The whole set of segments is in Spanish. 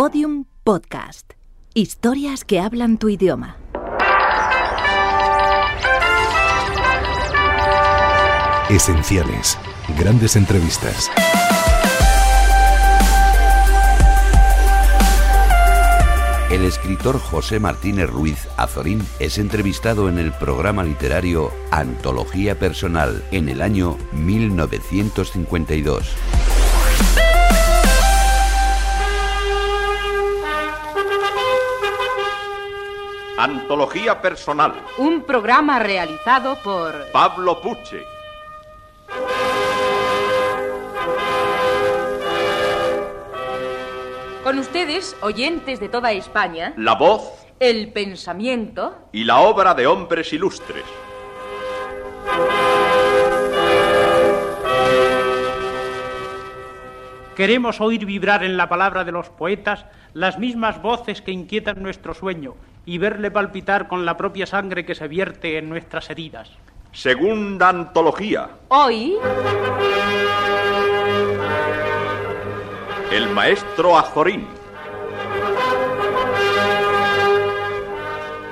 Podium Podcast. Historias que hablan tu idioma. Esenciales. Grandes entrevistas. El escritor José Martínez Ruiz Azorín es entrevistado en el programa literario Antología Personal en el año 1952. Antología Personal. Un programa realizado por Pablo Puche. Con ustedes, oyentes de toda España, La voz el pensamiento y la obra de hombres ilustres. Queremos oír vibrar en la palabra de los poetas las mismas voces que inquietan nuestro sueño y verle palpitar con la propia sangre que se vierte en nuestras heridas. Segunda antología. hoy El maestro Azorín.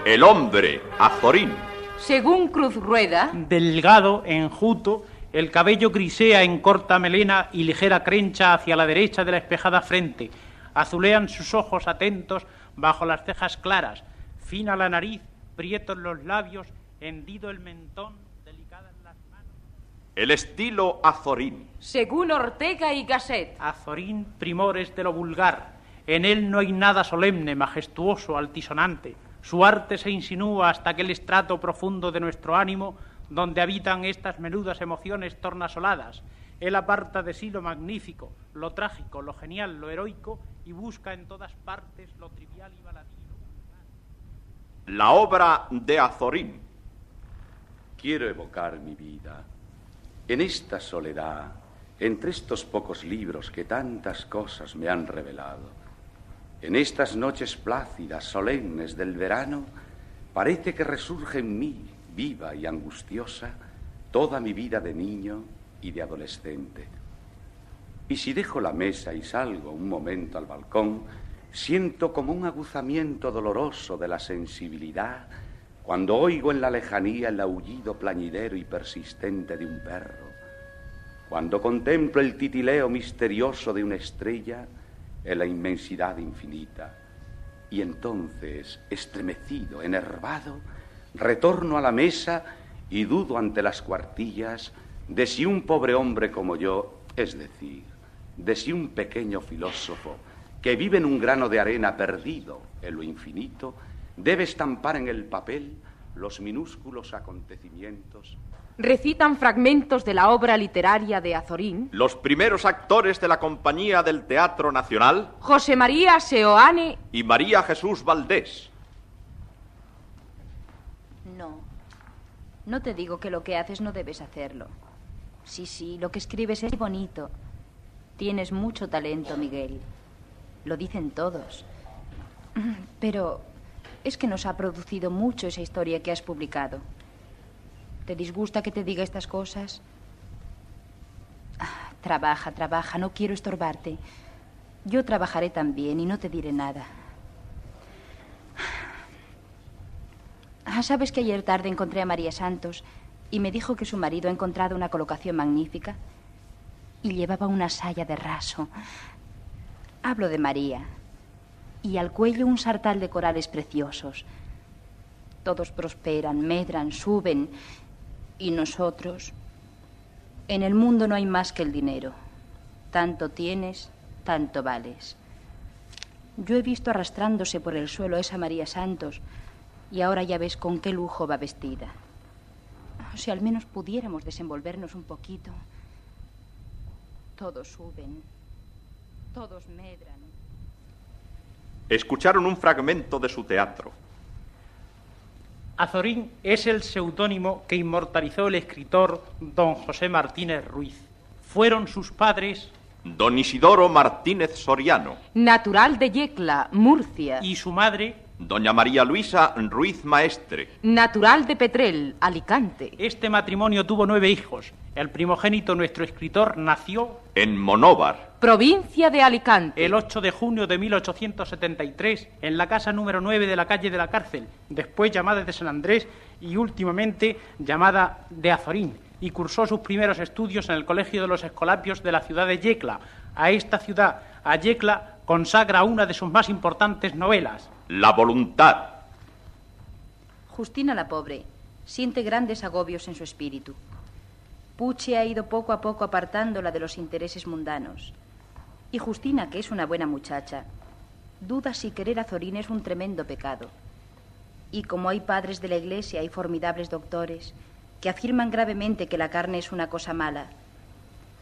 El hombre Azorín. según Cruz Rueda, Delgado, enjuto, el cabello grisea en corta melena y ligera crencha hacia la derecha de la espejada frente. Azulean sus ojos atentos bajo las cejas claras, fina la nariz, prietos los labios, hendido el mentón, delicadas las manos. El estilo Azorín. según Ortega y Gasset, Azorín primores de lo vulgar. En él no hay nada solemne, majestuoso, altisonante. Su arte se insinúa hasta aquel estrato profundo de nuestro ánimo donde habitan estas menudas emociones tornasoladas. Él aparta de sí lo magnífico, lo trágico, lo genial, lo heroico y busca en todas partes lo trivial y. La obra de Azorín. Quiero evocar mi vida en esta soledad, entre estos pocos libros que tantas cosas me han revelado. En estas noches plácidas, solemnes del verano, parece que resurge en mí, viva y angustiosa, toda mi vida de niño y de adolescente. Y si dejo la mesa y salgo un momento al balcón, siento como un aguzamiento doloroso de la sensibilidad cuando oigo en la lejanía el aullido plañidero y persistente de un perro, cuando contemplo el titileo misterioso de una estrella en la inmensidad infinita, y entonces, estremecido, enervado, retorno a la mesa y dudo ante las cuartillas de si un pobre hombre como yo, es decir, de si un pequeño filósofo que vive en un grano de arena perdido en lo infinito, debe estampar en el papel los minúsculos acontecimientos recitan fragmentos de la obra literaria de Azorín, Los primeros actores de la Compañía del Teatro Nacional José María Seoane, y María Jesús Valdés. No. No te digo que lo que haces no debes hacerlo. Sí, sí, lo que escribes es bonito. Tienes mucho talento, Miguel. Lo dicen todos. Pero es que nos ha producido mucho esa historia que has publicado. ¿Te disgusta que te diga estas cosas? Ah, trabaja, trabaja, no quiero estorbarte. Yo trabajaré también y no te diré nada. Ah, ¿Sabes que ayer tarde encontré a María Santos y me dijo que su marido ha encontrado una colocación magnífica y llevaba una saya de raso? Hablo de María. Y al cuello un sartal de corales preciosos. Todos prosperan, medran, suben. Y nosotros... En el mundo no hay más que el dinero. Tanto tienes, tanto vales. Yo he visto arrastrándose por el suelo a esa María Santos y ahora ya ves con qué lujo va vestida. Si al menos pudiéramos desenvolvernos un poquito. Todos suben, todos medran. Escucharon un fragmento de su teatro. Azorín es el seudónimo que inmortalizó el escritor don José Martínez Ruiz. Fueron sus padres Don Isidoro Martínez Soriano. natural de Yecla, Murcia, y su madre Doña María Luisa Ruiz Maestre. natural de Petrel, Alicante, Este matrimonio tuvo nueve hijos. El primogénito, nuestro escritor, nació En Monóvar. Provincia de Alicante. El 8 de junio de 1873, en la casa número 9 de la calle de la cárcel, después llamada de San Andrés y últimamente llamada de Azorín, y cursó sus primeros estudios en el Colegio de los Escolapios de la ciudad de Yecla. A esta ciudad, a Yecla, consagra una de sus más importantes novelas. La voluntad. Justina la pobre siente grandes agobios en su espíritu. Puche ha ido poco a poco apartándola de los intereses mundanos. Y Justina, que es una buena muchacha, duda si querer a Zorín es un tremendo pecado. Y como hay padres de la iglesia y formidables doctores que afirman gravemente que la carne es una cosa mala,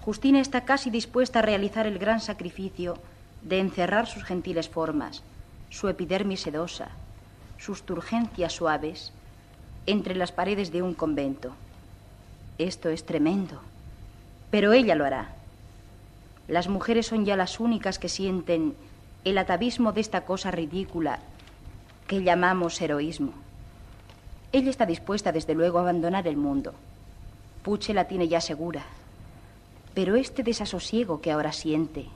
Justina está casi dispuesta a realizar el gran sacrificio de encerrar sus gentiles formas, su epidermis sedosa, sus turgencias suaves, entre las paredes de un convento. Esto es tremendo, pero ella lo hará. Las mujeres son ya las únicas que sienten el atavismo de esta cosa ridícula que llamamos heroísmo. Ella está dispuesta, desde luego, a abandonar el mundo. Puche la tiene ya segura. Pero este desasosiego que ahora siente,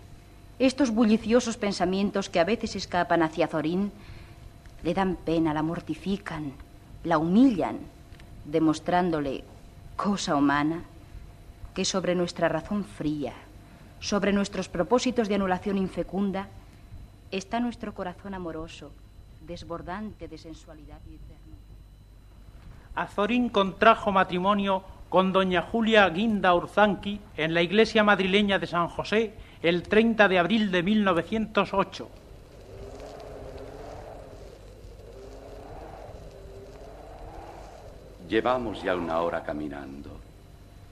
estos bulliciosos pensamientos que a veces escapan hacia Zorín, le dan pena, la mortifican, la humillan, demostrándole, cosa humana, que sobre nuestra razón fría, sobre nuestros propósitos de anulación infecunda, está nuestro corazón amoroso, desbordante de sensualidad y ternura. Azorín contrajo matrimonio con doña Julia Guinda Urzanqui en la iglesia madrileña de San José el 30 de abril de 1908. Llevamos ya una hora caminando.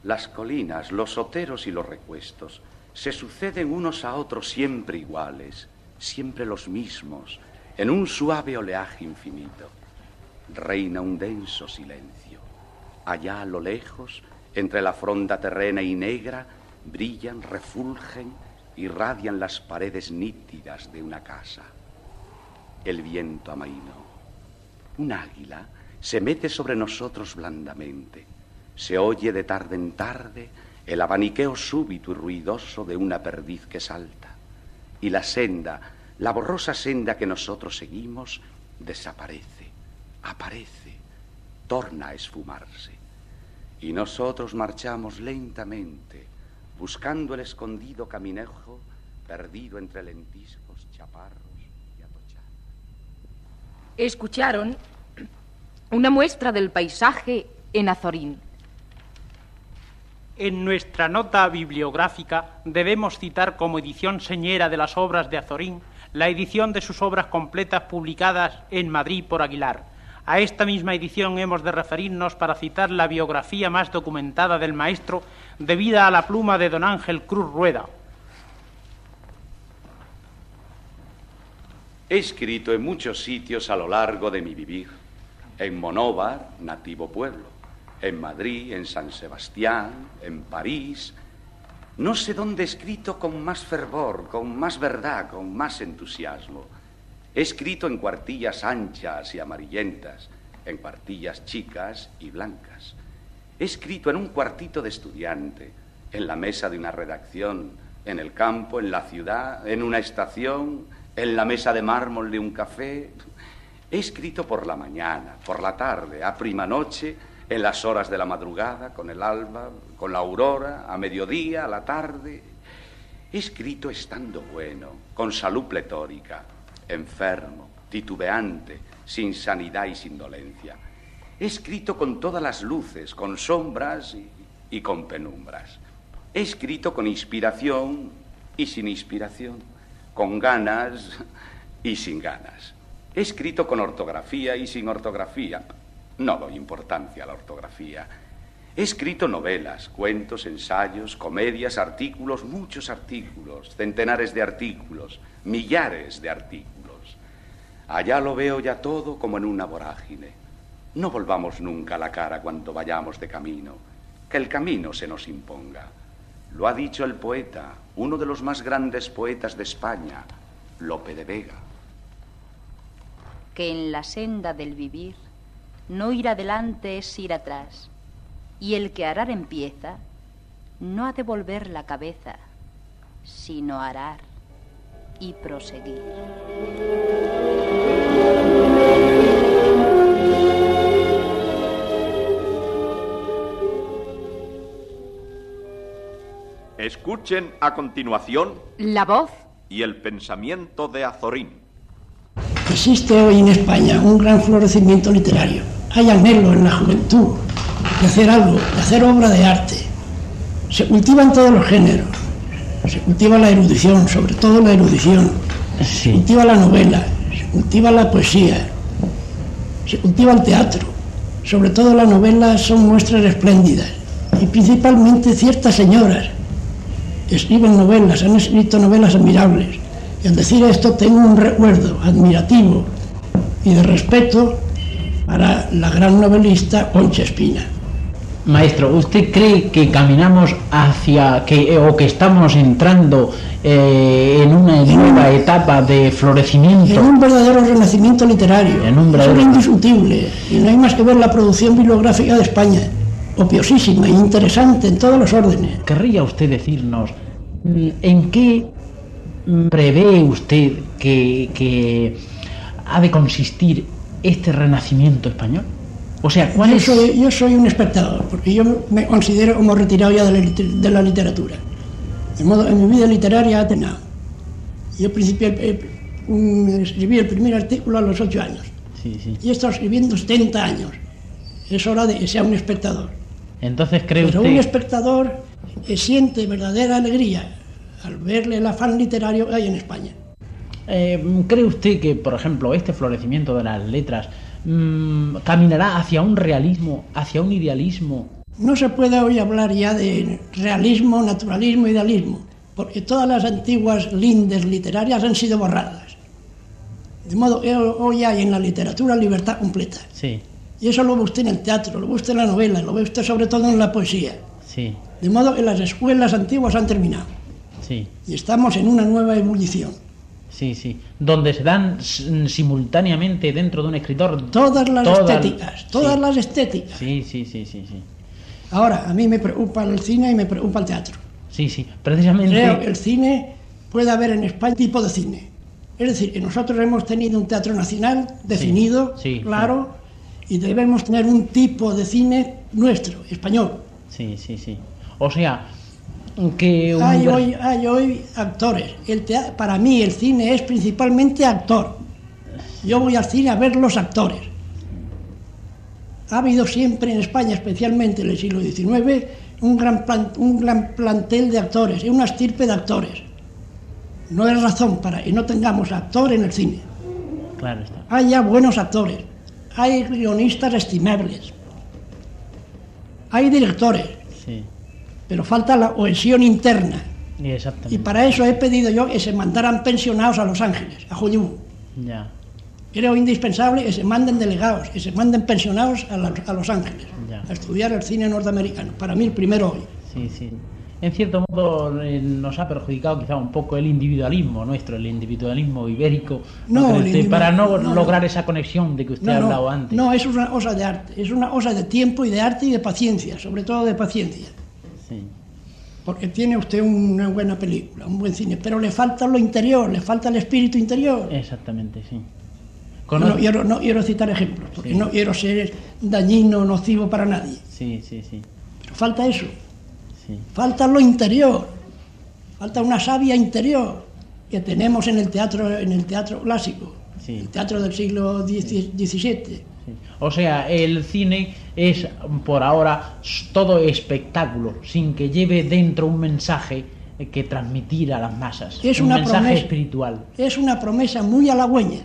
Las colinas, los oteros y los recuestos se suceden unos a otros siempre iguales, siempre los mismos, en un suave oleaje infinito. Reina un denso silencio. Allá a lo lejos, entre la fronda terrena y negra, brillan, refulgen, irradian las paredes nítidas de una casa. El viento amaino. Un águila se mete sobre nosotros blandamente. Se oye de tarde en tarde el abaniqueo súbito y ruidoso de una perdiz que salta. Y la senda, la borrosa senda que nosotros seguimos, desaparece, aparece, torna a esfumarse. Y nosotros marchamos lentamente, buscando el escondido caminejo perdido entre lentiscos, chaparros y atochados. Escucharon una muestra del paisaje en Azorín. En nuestra nota bibliográfica debemos citar como edición señera de las obras de Azorín la edición de sus obras completas publicadas en Madrid por Aguilar. A esta misma edición hemos de referirnos para citar la biografía más documentada del maestro debida a la pluma de don Ángel Cruz Rueda. He escrito en muchos sitios a lo largo de mi vivir en Monóvar, nativo pueblo, en Madrid, en San Sebastián, en París. No sé dónde he escrito con más fervor, con más verdad, con más entusiasmo. He escrito en cuartillas anchas y amarillentas, en cuartillas chicas y blancas. He escrito en un cuartito de estudiante, en la mesa de una redacción, en el campo, en la ciudad, en una estación, en la mesa de mármol de un café, He escrito por la mañana, por la tarde, a prima noche, en las horas de la madrugada, con el alba, con la aurora, a mediodía, a la tarde. He escrito estando bueno, con salud pletórica, enfermo, titubeante, sin sanidad y sin dolencia. He escrito con todas las luces, con sombras y, y con penumbras. He escrito con inspiración y sin inspiración, con ganas y sin ganas. He escrito con ortografía y sin ortografía. No doy importancia a la ortografía. He escrito novelas, cuentos, ensayos, comedias, artículos, muchos artículos, centenares de artículos, millares de artículos. Allá lo veo ya todo como en una vorágine. No volvamos nunca la cara cuando vayamos de camino, que el camino se nos imponga. Lo ha dicho el poeta, uno de los más grandes poetas de España, Lope de Vega que en la senda del vivir no ir adelante es ir atrás, y el que arar empieza no ha de volver la cabeza, sino arar y proseguir. Escuchen a continuación La voz y el pensamiento de Azorín. Existe hoy en España un gran florecimiento literario. Hay anhelo en la juventud de hacer algo, de hacer obra de arte. Se cultivan todos los géneros. Se cultiva la erudición, sobre todo la erudición. Se cultiva la novela, se cultiva la poesía, se cultiva el teatro. Sobre todo las novelas son muestras espléndidas. Y principalmente ciertas señoras escriben novelas, han escrito novelas admirables. Y al decir esto tengo un recuerdo admirativo y de respeto para la gran novelista Concha Espina. Maestro, ¿usted cree que caminamos hacia que o que estamos entrando eh, en una nueva etapa de florecimiento? En un verdadero renacimiento literario. En un verdadero- Eso es indiscutible. Y no hay más que ver la producción bibliográfica de España. Opiosísima e interesante en todos los órdenes. ¿Querría usted decirnos mm, en qué mm, prevé usted que, que ha de consistir este renacimiento español? O sea, ¿cuál Yo es...? soy, yo soy un espectador, porque yo me considero como retirado ya de la, de la literatura. De modo, en mi vida literaria ha terminado. Yo principié, eh, un- escribí el primer artículo a los ocho años. Sí, sí. Y he estado escribiendo 70 años. Es hora de que sea un espectador. Entonces cree Pero un usted... espectador eh, siente verdadera alegría al verle el afán literario que hay en España. Eh, ¿Cree usted que, por ejemplo, este florecimiento de las letras mm, caminará hacia un realismo, hacia un idealismo? No se puede hoy hablar ya de realismo, naturalismo, idealismo, porque todas las antiguas lindes literarias han sido borradas. De modo que hoy hay en la literatura libertad completa. Sí, Y eso lo ve usted en el teatro, lo ve usted en la novela, lo ve usted sobre todo en la poesía. sí, De modo que las escuelas antiguas han terminado sí, y estamos en una nueva ebullición. Sí, sí. Donde se dan simultáneamente dentro de un escritor... Todas las todas- estéticas, todas sí. las estéticas. Sí, sí, sí, sí, sí. Ahora, a mí me preocupa el cine y me preocupa el teatro. Sí, sí. Precisamente... Creo que el cine puede haber en España tipo de cine. Es decir, que nosotros hemos tenido un teatro nacional definido, sí, claro, y debemos tener un tipo de cine nuestro, español. Sí, sí, sí. O sea, que... un Hay hoy, hay hoy actores. El para mí el cine es principalmente actor. Yo voy al cine a ver los actores. Ha habido siempre en España, especialmente en el siglo XIX, un gran, plan- un gran plantel de actores y una estirpe de actores. No es razón para que no tengamos actor en el cine. Claro está. Hay ya buenos actores, hay guionistas estimables, hay directores, Sí, pero falta la cohesión interna. y para eso he pedido yo que se mandaran pensionados a Los Ángeles, a Hollywood. Ya, Creo indispensable que se manden delegados, que se manden pensionados a, la- a Los Ángeles, Ya. a estudiar el cine norteamericano. Para mí el primero hoy. sí, sí. En cierto modo eh, nos ha perjudicado quizá un poco el individualismo nuestro, el individualismo ibérico, para no, no, lograr esa conexión de que usted ha hablado antes. no, es una cosa de arte, es una cosa de tiempo y de arte y de paciencia, sobre todo de paciencia. Porque tiene usted una buena película, un buen cine, pero le falta lo interior, le falta el espíritu interior. exactamente, sí. No, quiero, no quiero citar ejemplos, porque Sí. no quiero ser dañino, nocivo para nadie. Sí, sí, sí, Pero falta eso, sí. falta lo interior, falta una savia interior que tenemos en el teatro, en el teatro clásico, Sí. el teatro del siglo XVII. Sí. O sea, el cine es por ahora todo espectáculo, sin que lleve dentro un mensaje que transmitir a las masas. Es un una mensaje promesa. espiritual. Es una promesa muy halagüeña,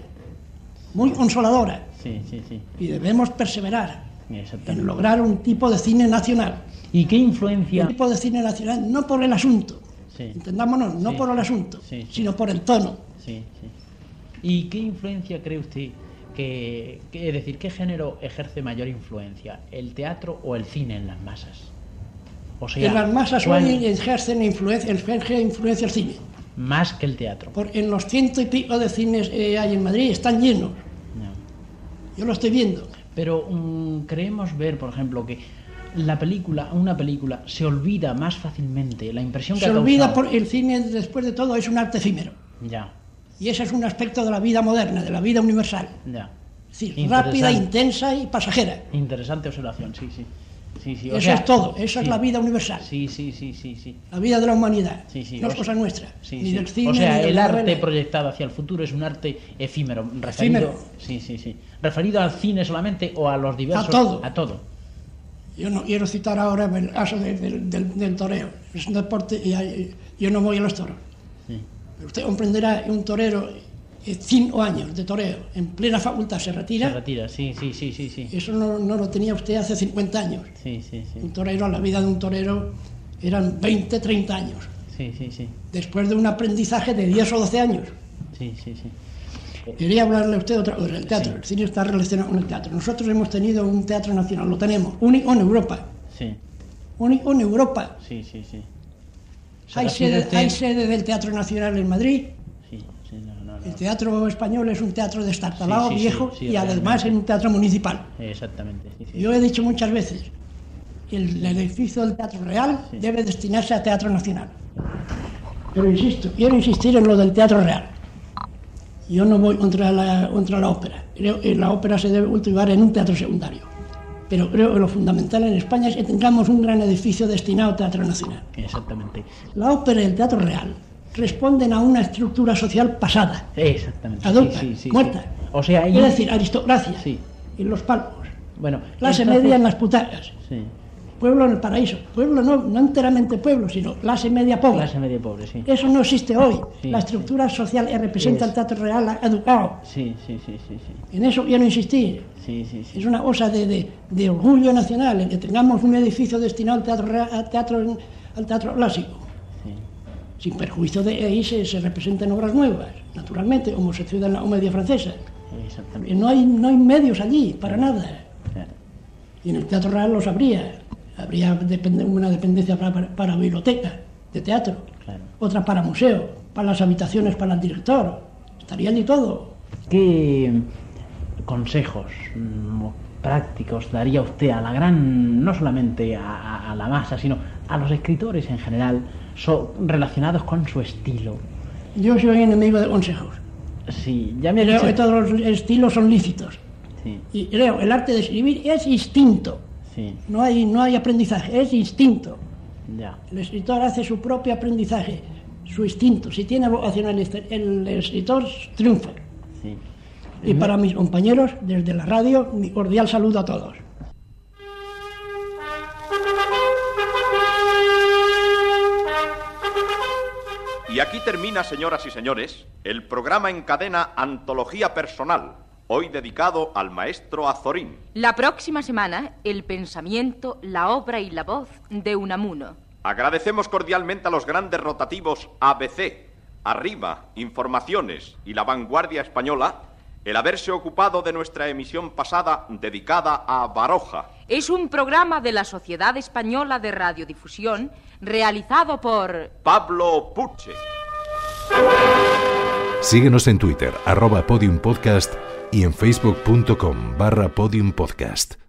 muy consoladora, Sí, sí, sí. y debemos perseverar en lograr un tipo de cine nacional. ¿Y qué influencia? Un tipo de cine nacional, no por el asunto, entendámonos, no por el asunto, sino por el tono. sí, sí. ¿Y qué influencia cree usted que, que- es decir, qué género ejerce mayor influencia, el teatro o el cine en las masas? O sea, en las masas ¿cuál- hoy ejercen influencia, ejerce influencia el cine. más que el teatro. Porque en los ciento y pico de cines que hay en Madrid están llenos. No. Yo lo estoy viendo. Pero mm, creemos ver, por ejemplo, que la película, una película, se olvida más fácilmente la impresión que Se ha olvida por el cine, después de todo, es un arte efímero. Ya, Y ese es un aspecto de la vida moderna, de la vida universal. ya. Es decir, Interesante. rápida, intensa y pasajera. Interesante observación, sí, sí. sí, sí o Eso sea, es todo, esa es sí. la vida universal, Sí, sí, sí, sí, sí. la vida de la humanidad. Sí, sí, no o es sea- cosa nuestra, Sí, ni sí. del cine. o sea, ni el arte novela. proyectado hacia el futuro es un arte efímero, referido, Efímero. sí, sí, sí, referido al cine solamente o a los diversos, A todo. a todo. Yo no quiero citar ahora el caso de- del- del, del toreo. Es un deporte y hay- yo no voy a los toros. Sí. Usted comprenderá que un torero, eh, cinco años de toreo, en plena facultad se retira. Se retira, sí, sí, sí, sí, sí, Eso no, no lo tenía usted hace 50 años. sí, sí, sí, Un torero, la vida de un torero eran 20, 30 años. sí, sí, sí, Después de un aprendizaje de 10 o 12 años. sí, sí, sí. Quería hablarle a usted otra cosa, el teatro. El cine está relacionado con el teatro. Nosotros hemos tenido un teatro nacional, lo tenemos, único en Europa. Sí, Único en Europa. sí, sí, sí. Hay sede, usted- hay sede del Teatro Nacional en Madrid. Sí, sí, no, no, no. El teatro español es un teatro destartalado, Sí, viejo, y además es un teatro municipal. Exactamente. Yo he dicho muchas veces que el, el edificio del Teatro Real debe destinarse a Teatro Nacional. Pero insisto, quiero insistir en lo del Teatro Real. Yo no voy contra la, contra la ópera. Creo que la ópera se debe cultivar en un teatro secundario. Pero creo que lo fundamental en España es que tengamos un gran edificio destinado a Teatro Nacional. Exactamente, La ópera y el Teatro Real responden a una estructura social pasada, exactamente. adulta, sí, sí, sí, muerta. O sea. Es decir, aristocracia Sí. en los palcos, Bueno, clase entonces- media en las putacas, Sí, pueblo en el paraíso. Pueblo no, no enteramente pueblo, sino clase media pobre. clase media pobre, sí. Eso no existe hoy. La estructura social que representa Es- el Teatro Real ha educado. Sí, sí, sí, sí, sí. En eso quiero insistir. Sí, sí, sí. Es una cosa de, de- de orgullo nacional el que tengamos un edificio destinado al teatro, al teatro, al teatro clásico. Sin perjuicio de ahí se, se representen obras nuevas, naturalmente, como se sucede en la comedia francesa. Exactamente. No hay, no hay medios allí, para nada. Claro. Y en el Teatro Real los habría. Habría una dependencia para, para- para biblioteca de teatro, Claro. otra para museo, para las habitaciones para el director. Estaría allí todo. ¿Qué consejos mm, prácticos daría usted a la gran, no solamente a, la masa, sino a los escritores en general, so- relacionados con su estilo? Yo soy enemigo de consejos. Sí, ya me Creo dicho... que todos los estilos son lícitos. Sí, Y creo el arte de escribir es instinto. sí, No hay, no hay aprendizaje, es instinto. ya. El escritor hace su propio aprendizaje, su instinto. Si tiene vocación el, el escritor, triunfa. Sí. Y para mis compañeros, desde la radio, mi cordial saludo a todos. Y aquí termina, señoras y señores, el programa en cadena Antología Personal, hoy dedicado al maestro Azorín. La próxima semana, el pensamiento, la obra y la voz de Unamuno. Agradecemos cordialmente a los grandes rotativos ABC, Arriba, Informaciones y La Vanguardia Española el haberse ocupado de nuestra emisión pasada dedicada a Baroja. Es un programa de la Sociedad Española de Radiodifusión realizado por Pablo Puche. Síguenos en Twitter, arroba podiumpodcast y en facebook.com barra podiumpodcast.